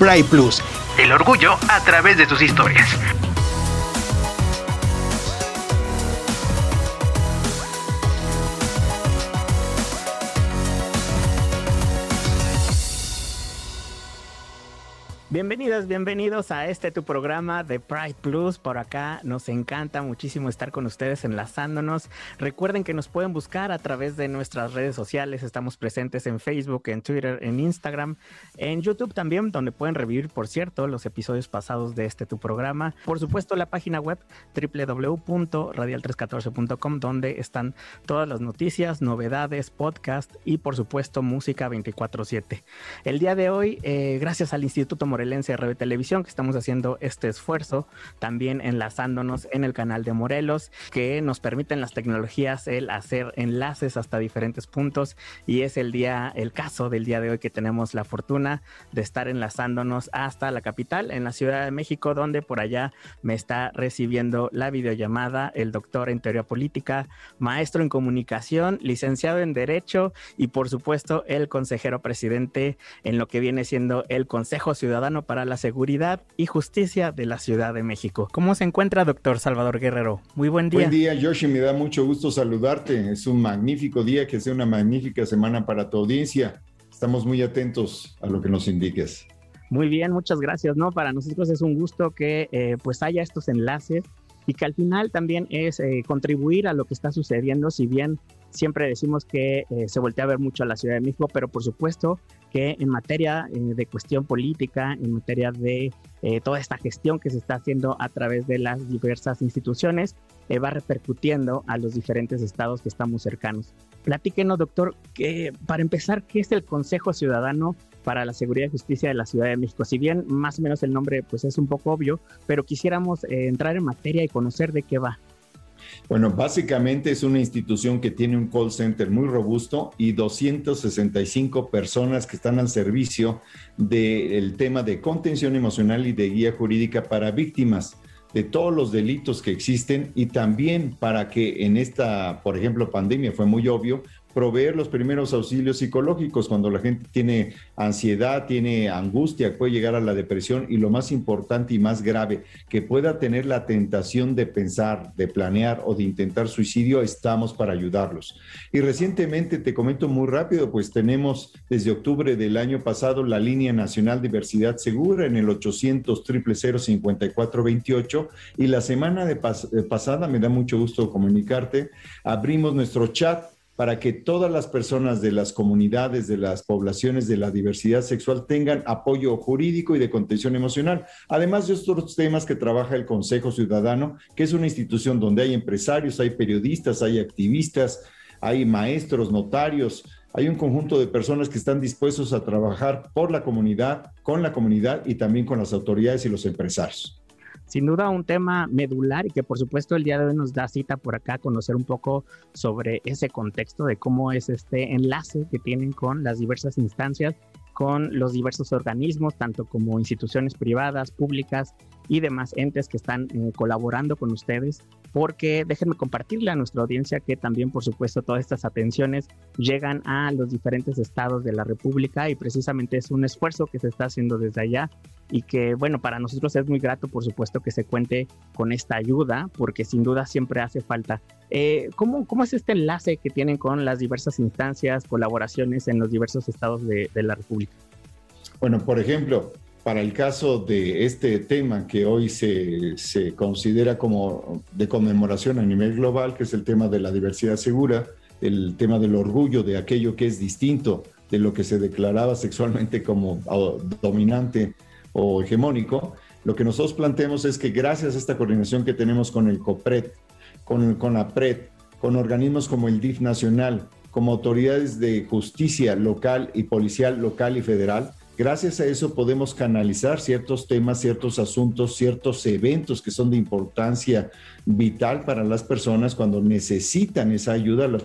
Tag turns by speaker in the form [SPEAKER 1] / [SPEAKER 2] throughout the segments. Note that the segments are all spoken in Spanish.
[SPEAKER 1] Pride Plus.
[SPEAKER 2] El orgullo a través de sus historias.
[SPEAKER 3] Bienvenidos a este tu programa de Pride Plus. Por acá nos encanta muchísimo estar con ustedes enlazándonos. Recuerden que nos pueden buscar a través de nuestras redes sociales. Estamos presentes en Facebook, en Twitter, en Instagram, en YouTube también, donde pueden revivir, por cierto, los episodios pasados de este tu programa. Por supuesto, la página web www.radial314.com, donde están todas las noticias, novedades, podcast y, por supuesto, música 24-7. El día de hoy, eh, gracias al Instituto Morelense RB Televisión, que estamos haciendo este esfuerzo, también enlazándonos en el canal de Morelos, que nos permiten las tecnologías el hacer enlaces hasta diferentes puntos y es el día, el caso del día de hoy que tenemos la fortuna de estar enlazándonos hasta la capital, en la Ciudad de México, donde por allá me está recibiendo la videollamada el doctor en teoría política, maestro en comunicación, licenciado en derecho y por supuesto el consejero presidente en lo que viene siendo el Consejo Ciudadano para la Seguridad y Justicia de la Ciudad de México. ¿Cómo se encuentra, doctor Salvador Guerrero? Muy buen día.
[SPEAKER 4] Buen día, Yoshi. Me da mucho gusto saludarte. Es un magnífico día, que sea una magnífica semana para tu audiencia. Estamos muy atentos a lo que nos indiques.
[SPEAKER 3] Muy bien, muchas gracias. No, para nosotros es un gusto que eh, pues haya estos enlaces y que al final también es eh, contribuir a lo que está sucediendo, si bien siempre decimos que eh, se voltea a ver mucho a la Ciudad de México, pero por supuesto que en materia eh, de cuestión política, en materia de toda esta gestión que se está haciendo a través de las diversas instituciones, va repercutiendo a los diferentes estados que estamos cercanos. Platíquenos, doctor, que para empezar, ¿qué es el Consejo Ciudadano para la Seguridad y Justicia de la Ciudad de México. Si bien más o menos el nombre pues es un poco obvio, pero quisiéramos eh, entrar en materia y conocer de qué va.
[SPEAKER 4] Bueno, básicamente es una institución que tiene un call center muy robusto y 265 personas que están al servicio del tema de contención emocional y de guía jurídica para víctimas de todos los delitos que existen y también para que en esta, por ejemplo, pandemia fue muy obvio, proveer los primeros auxilios psicológicos cuando la gente tiene ansiedad, tiene angustia, puede llegar a la depresión y lo más importante y más grave, que pueda tener la tentación de pensar, de planear o de intentar suicidio, estamos para ayudarlos. Y recientemente, te comento muy rápido, pues tenemos desde octubre del año pasado la línea nacional diversidad segura en el 800 5428 y la semana de pasada, me da mucho gusto comunicarte, abrimos nuestro chat para que todas las personas de las comunidades, de las poblaciones de la diversidad sexual tengan apoyo jurídico y de contención emocional. Además de otros temas que trabaja el Consejo Ciudadano, que es una institución donde hay empresarios, hay periodistas, hay activistas, hay maestros, notarios, hay un conjunto de personas que están dispuestos a trabajar por la comunidad, con la comunidad y también con las autoridades y los empresarios
[SPEAKER 3] sin duda un tema medular y que por supuesto el día de hoy nos da cita por acá conocer un poco sobre ese contexto de cómo es este enlace que tienen con las diversas instancias, con los diversos organismos, tanto como instituciones privadas, públicas y demás entes que están eh, colaborando con ustedes, porque déjenme compartirle a nuestra audiencia que también, por supuesto, todas estas atenciones llegan a los diferentes estados de la República y precisamente es un esfuerzo que se está haciendo desde allá y que, bueno, para nosotros es muy grato, por supuesto, que se cuente con esta ayuda, porque sin duda siempre hace falta. Eh, ¿cómo, ¿Cómo es este enlace que tienen con las diversas instancias, colaboraciones en los diversos estados de, de la República?
[SPEAKER 4] Bueno, por ejemplo, para el caso de este tema que hoy se, se, considera como de conmemoración a nivel global, que es el tema de la diversidad segura, el tema del orgullo de aquello que es distinto de lo que se declaraba sexualmente como dominante o hegemónico, lo que nosotros planteamos es que gracias a esta coordinación que tenemos con el COPRED, con, con APRED, con organismos como el DIF nacional, como autoridades de justicia local y policial local y federal, Gracias a eso podemos canalizar ciertos temas, ciertos asuntos, ciertos eventos que son de importancia vital para las personas cuando necesitan esa ayuda, los,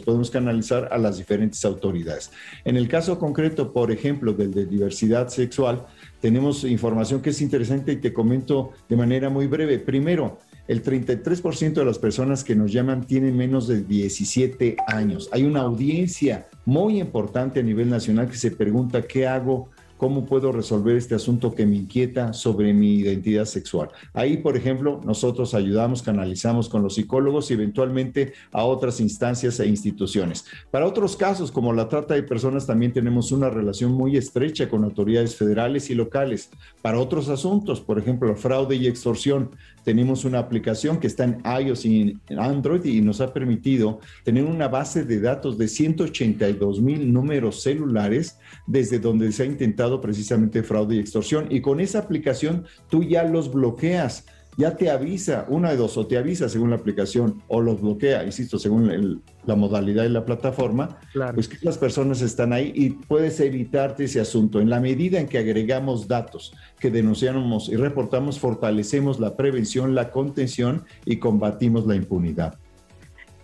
[SPEAKER 4] podemos canalizar a las diferentes autoridades. En el caso concreto, por ejemplo, del de diversidad sexual, tenemos información que es interesante y te comento de manera muy breve. Primero, el 33% de las personas que nos llaman tienen menos de 17 años. Hay una audiencia muy importante a nivel nacional que se pregunta qué hago cómo puedo resolver este asunto que me inquieta sobre mi identidad sexual. Ahí, por ejemplo, nosotros ayudamos, canalizamos con los psicólogos y eventualmente a otras instancias e instituciones. Para otros casos, como la trata de personas, también tenemos una relación muy estrecha con autoridades federales y locales. Para otros asuntos, por ejemplo, fraude y extorsión, tenemos una aplicación que está en iOS y en Android y nos ha permitido tener una base de datos de 182 mil números celulares desde donde se ha intentado precisamente fraude y extorsión. Y con esa aplicación tú ya los bloqueas ya te avisa, una de dos, o te avisa según la aplicación, o los bloquea, insisto, según la modalidad de la plataforma, pues que las personas están ahí y puedes evitarte ese asunto. En la medida en que agregamos datos que denunciamos y reportamos, fortalecemos la prevención, la contención y combatimos la impunidad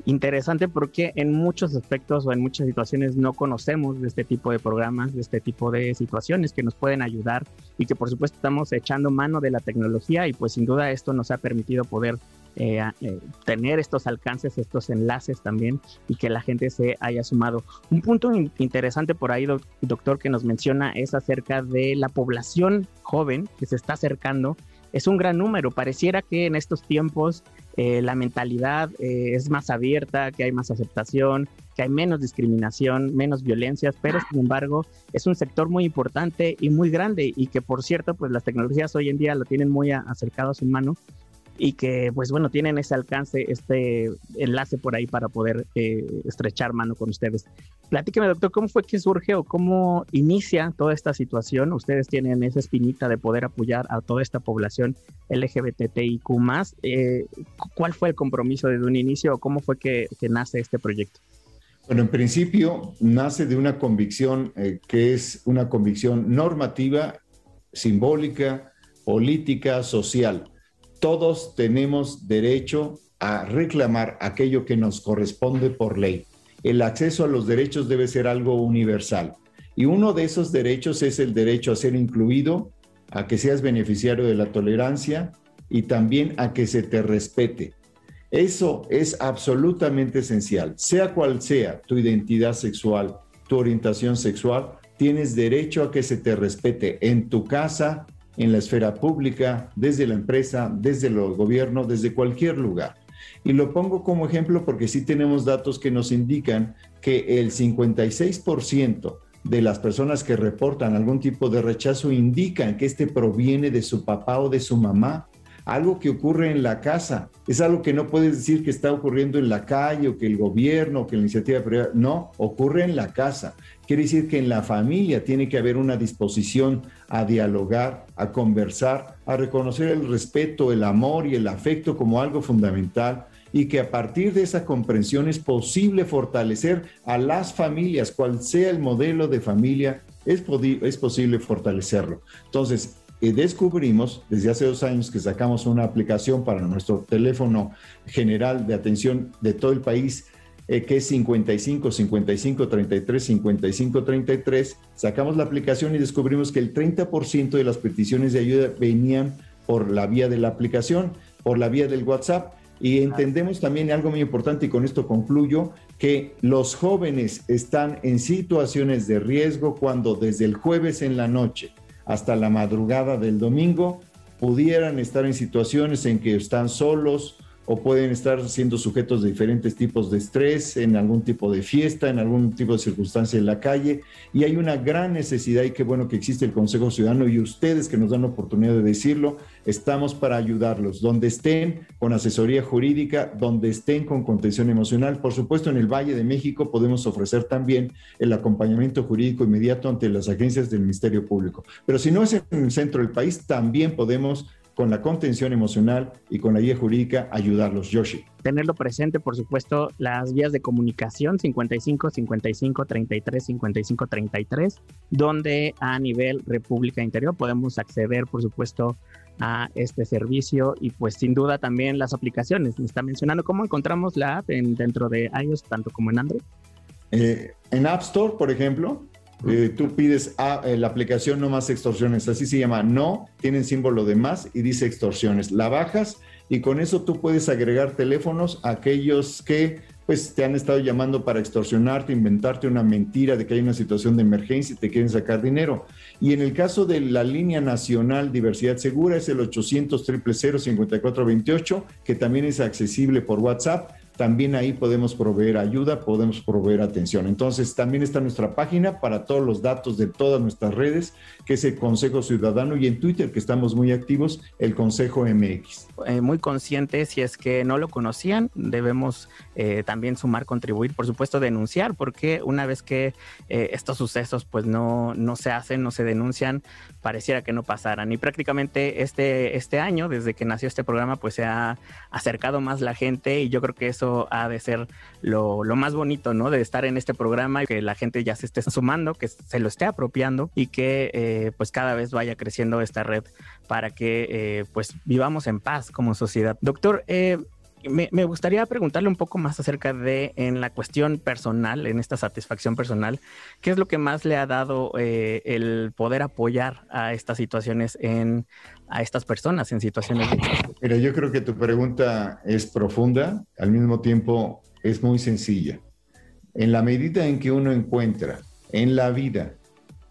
[SPEAKER 3] interesante porque en muchos aspectos o en muchas situaciones no conocemos de este tipo de programas, de este tipo de situaciones que nos pueden ayudar y que por supuesto estamos echando mano de la tecnología y pues sin duda esto nos ha permitido poder eh, eh, tener estos alcances, estos enlaces también y que la gente se haya sumado. Un punto interesante por ahí, doctor, que nos menciona es acerca de la población joven que se está acercando. Es un gran número. Pareciera que en estos tiempos eh, la mentalidad eh, es más abierta, que hay más aceptación, que hay menos discriminación, menos violencias, pero sin embargo es un sector muy importante y muy grande y que por cierto, pues las tecnologías hoy en día lo tienen muy acercado a su mano y que pues bueno, tienen ese alcance, este enlace por ahí para poder eh, estrechar mano con ustedes. Platíqueme, doctor, ¿cómo fue que surge o cómo inicia toda esta situación? Ustedes tienen esa espinita de poder apoyar a toda esta población LGBTIQ+. Eh, ¿Cuál fue el compromiso desde un inicio o cómo fue que, nace este proyecto?
[SPEAKER 4] Bueno, en principio nace de una convicción eh, que es una convicción normativa, simbólica, política, social todos tenemos derecho a reclamar aquello que nos corresponde por ley. El acceso a los derechos debe ser algo universal. Y uno de esos derechos es el derecho a ser incluido, a que seas beneficiario de la tolerancia y también a que se te respete. Eso es absolutamente esencial. Sea cual sea tu identidad sexual, tu orientación sexual, tienes derecho a que se te respete en tu casa, en la esfera pública, desde la empresa, desde el gobierno, desde cualquier lugar. Y lo pongo como ejemplo porque sí tenemos datos que nos indican que el 56% de las personas que reportan algún tipo de rechazo indican que este proviene de su papá o de su mamá algo que ocurre en la casa. Es algo que no puedes decir que está ocurriendo en la calle o que el gobierno o que la iniciativa privada. No, ocurre en la casa. Quiere decir que en la familia tiene que haber una disposición a dialogar, a conversar, a reconocer el respeto, el amor y el afecto como algo fundamental y que a partir de esa comprensión es posible fortalecer a las familias, cual sea el modelo de familia, es, es posible fortalecerlo. Entonces, descubrimos desde hace dos años que sacamos una aplicación para nuestro teléfono general de atención de todo el país, eh, que es 55 55 33 55 33. Sacamos la aplicación y descubrimos que el 30% de las peticiones de ayuda venían por la vía de la aplicación, por la vía del WhatsApp. Y entendemos también algo muy importante, y con esto concluyo, que los jóvenes están en situaciones de riesgo cuando desde el jueves en la noche hasta la madrugada del domingo, pudieran estar en situaciones en que están solos o pueden estar siendo sujetos de diferentes tipos de estrés, en algún tipo de fiesta, en algún tipo de circunstancia en la calle. Y hay una gran necesidad y qué bueno que existe el Consejo Ciudadano y ustedes que nos dan la oportunidad de decirlo, estamos para ayudarlos, donde estén con asesoría jurídica, donde estén con contención emocional. Por supuesto, en el Valle de México podemos ofrecer también el acompañamiento jurídico inmediato ante las agencias del Ministerio Público. Pero si no es en el centro del país, también podemos con la contención emocional y con la guía jurídica ayudarlos, Yoshi.
[SPEAKER 3] Tenerlo presente, por supuesto, las vías de comunicación 55 55 33 55 33, donde a nivel República Interior podemos acceder, por supuesto, a este servicio y pues sin duda también las aplicaciones. Me está mencionando cómo encontramos la app en, dentro de iOS tanto como en Android.
[SPEAKER 4] Eh, en App Store, por ejemplo, eh, tú pides a, eh, la aplicación no más extorsiones, así se llama, no, tienen símbolo de más y dice extorsiones. La bajas y con eso tú puedes agregar teléfonos a aquellos que pues te han estado llamando para extorsionarte, inventarte una mentira de que hay una situación de emergencia y te quieren sacar dinero. Y en el caso de la línea nacional Diversidad Segura es el 800 000 5428, que también es accesible por WhatsApp también ahí podemos proveer ayuda, podemos proveer atención. Entonces, también está nuestra página para todos los datos de todas nuestras redes, que es el Consejo Ciudadano, y en Twitter, que estamos muy activos, el Consejo MX.
[SPEAKER 3] Eh, muy consciente, si es que no lo conocían, debemos eh, también sumar, contribuir, por supuesto, denunciar, porque una vez que eh, estos sucesos pues no, no se hacen, no se denuncian, pareciera que no pasaran. Y prácticamente este, este año, desde que nació este programa, pues se ha acercado más la gente y yo creo que eso ha de ser lo, más bonito, ¿no? De estar en este programa y que la gente ya se esté sumando, que se lo esté apropiando y que eh, pues cada vez vaya creciendo esta red para que eh, pues vivamos en paz como sociedad. Doctor, eh, me, gustaría preguntarle un poco más acerca de en la cuestión personal, en esta satisfacción personal, ¿qué es lo que más le ha dado el poder apoyar a estas situaciones en a estas personas en situaciones
[SPEAKER 4] Mira, yo creo que tu pregunta es profunda, al mismo tiempo es muy sencilla. En la medida en que uno encuentra en la vida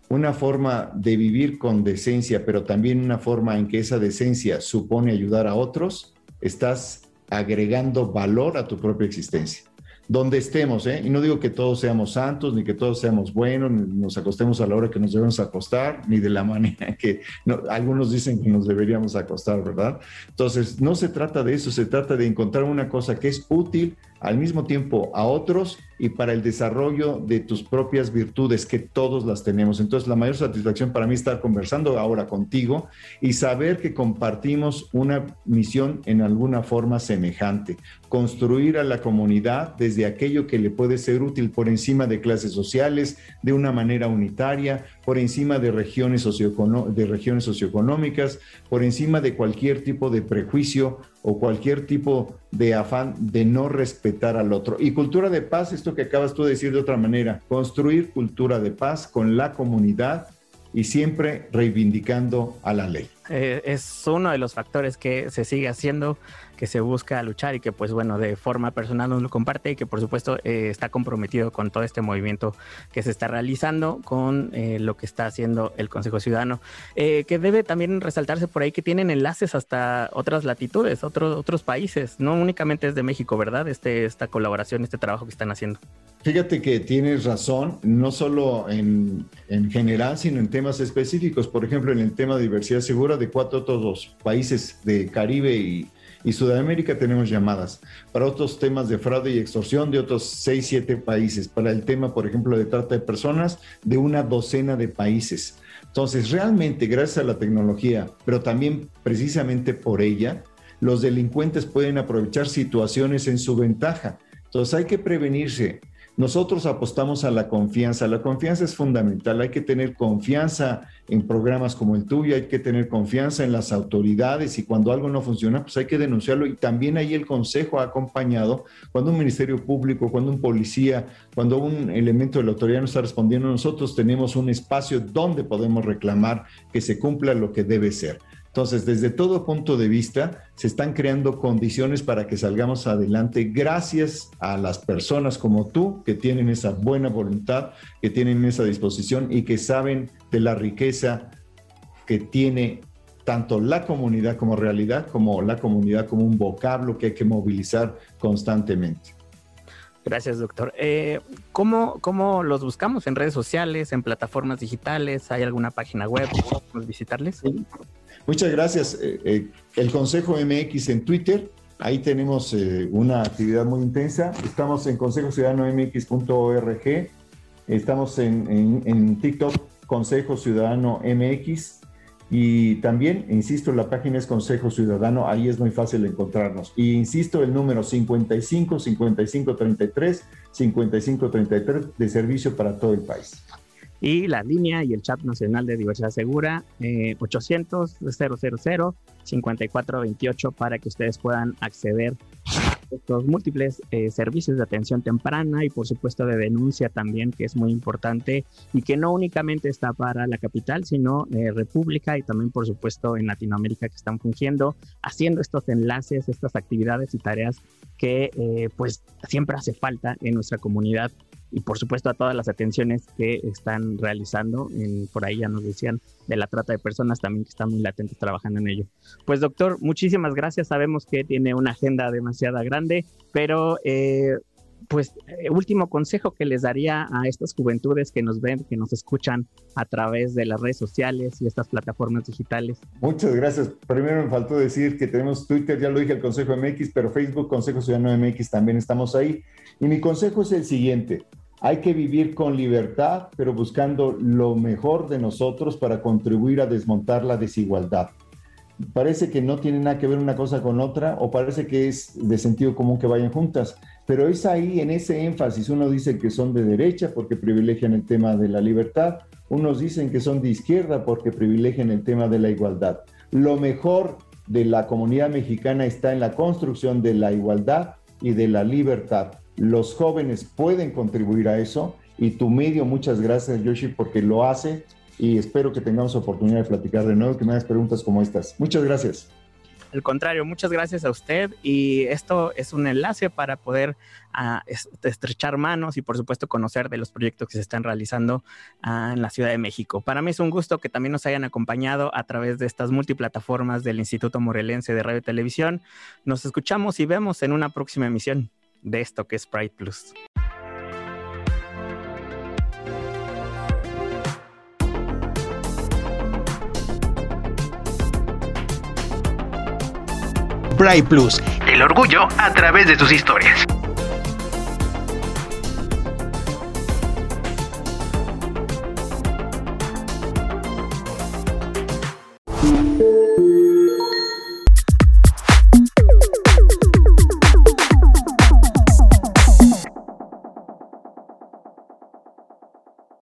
[SPEAKER 4] una forma de vivir con decencia, pero también una forma en que esa decencia supone ayudar a otros, estás agregando valor a tu propia existencia donde estemos, ¿eh? Y no digo que todos seamos santos, ni que todos seamos buenos, ni nos acostemos a la hora que nos debemos acostar, ni de la manera que algunos dicen que nos deberíamos acostar, ¿verdad? Entonces, no se trata de eso, se trata de encontrar una cosa que es útil al mismo tiempo a otros y para el desarrollo de tus propias virtudes, que todos las tenemos. Entonces, la mayor satisfacción para mí es estar conversando ahora contigo y saber que compartimos una misión en alguna forma semejante, construir a la comunidad desde aquello que le puede ser útil por encima de clases sociales, de una manera unitaria, por encima de regiones, de regiones socioeconómicas, por encima de cualquier tipo de prejuicio o cualquier tipo de afán de no respetar al otro. Y cultura de paz, esto que acabas tú de decir de otra manera, construir cultura de paz con la comunidad y siempre reivindicando a la ley.
[SPEAKER 3] Eh, es uno de los factores que se sigue haciendo que se busca luchar y que pues bueno, de forma personal nos lo comparte y que por supuesto eh, está comprometido con todo este movimiento que se está realizando, con eh, lo que está haciendo el Consejo Ciudadano, eh, que debe también resaltarse por ahí que tienen enlaces hasta otras latitudes, otros, otros países, no únicamente es de México, ¿verdad? Este, esta colaboración, este trabajo que están haciendo.
[SPEAKER 4] Fíjate que tienes razón, no solo en, en, general, sino en temas específicos. Por ejemplo, en el tema de diversidad segura de cuatro otros países de Caribe y, y Sudamérica tenemos llamadas. Para otros temas de fraude y extorsión de otros 6, 7 países. Para el tema, por ejemplo, de trata de personas, de una docena de países. Entonces, realmente, gracias a la tecnología, pero también precisamente por ella, los delincuentes pueden aprovechar situaciones en su ventaja. Entonces, hay que prevenirse. Nosotros apostamos a la confianza. La confianza es fundamental. Hay que tener confianza en programas como el tuyo, hay que tener confianza en las autoridades y cuando algo no funciona, pues hay que denunciarlo. Y también ahí el Consejo ha acompañado cuando un Ministerio Público, cuando un policía, cuando un elemento de la autoridad no está respondiendo, nosotros tenemos un espacio donde podemos reclamar que se cumpla lo que debe ser. Entonces, desde todo punto de vista, se están creando condiciones para que salgamos adelante gracias a las personas como tú que tienen esa buena voluntad, que tienen esa disposición y que saben de la riqueza que tiene tanto la comunidad como realidad, como la comunidad como un vocablo que hay que movilizar constantemente.
[SPEAKER 3] Gracias, doctor. Eh, ¿cómo, ¿cómo, los buscamos en redes sociales, en plataformas digitales? ¿Hay alguna página web? ¿Podemos visitarles? Sí.
[SPEAKER 4] Muchas gracias. Eh, eh, el Consejo MX en Twitter, ahí tenemos eh, una actividad muy intensa. Estamos en consejociudadanomx.org, estamos en, en, TikTok, Consejo Ciudadano MX. Y también, insisto, la página es Consejo Ciudadano, ahí es muy fácil encontrarnos. Y insisto, el número 55 55 33 55 33 de servicio para todo el país
[SPEAKER 3] y la línea y el chat nacional de diversidad segura eh, 800 000 5428 para que ustedes puedan acceder a estos múltiples eh, servicios de atención temprana y por supuesto de denuncia también, que es muy importante y que no únicamente está para la capital, sino eh, República y también por supuesto en Latinoamérica que están fungiendo, haciendo estos enlaces, estas actividades y tareas que eh, pues siempre hace falta en nuestra comunidad y por supuesto a todas las atenciones que están realizando. por ahí ya nos decían de la trata de personas también que están muy latentes trabajando en ello. Pues doctor, muchísimas gracias. Sabemos que tiene una agenda demasiado grande, pero eh, pues eh, último consejo que les daría a estas juventudes que nos ven, que nos escuchan a través de las redes sociales y estas plataformas digitales.
[SPEAKER 4] Muchas gracias. Primero me faltó decir que tenemos Twitter, ya lo dije, el Consejo MX, pero Facebook, Consejo Ciudadano MX, también estamos ahí. Y mi consejo es el siguiente. Hay que vivir con libertad, pero buscando lo mejor de nosotros para contribuir a desmontar la desigualdad. Parece que no tiene nada que ver una cosa con otra o parece que es de sentido común que vayan juntas, pero es ahí en ese énfasis. Uno dice que son de derecha porque privilegian el tema de la libertad, unos dicen que son de izquierda porque privilegian el tema de la igualdad. Lo mejor de la comunidad mexicana está en la construcción de la igualdad y de la libertad. Los jóvenes pueden contribuir a eso y tu medio, muchas gracias Yoshi, porque lo hace y espero que tengamos oportunidad de platicar de nuevo, que me hagas preguntas como estas. Muchas gracias.
[SPEAKER 3] Al contrario, muchas gracias a usted y esto es un enlace para poder ah, estrechar manos y por supuesto conocer de los proyectos que se están realizando ah, en la Ciudad de México. Para mí es un gusto que también nos hayan acompañado a través de estas multiplataformas del Instituto Morelense de Radio y Televisión. Nos escuchamos y vemos en una próxima emisión de esto que es Pride Plus.
[SPEAKER 2] Pride Plus, el orgullo a través de sus historias.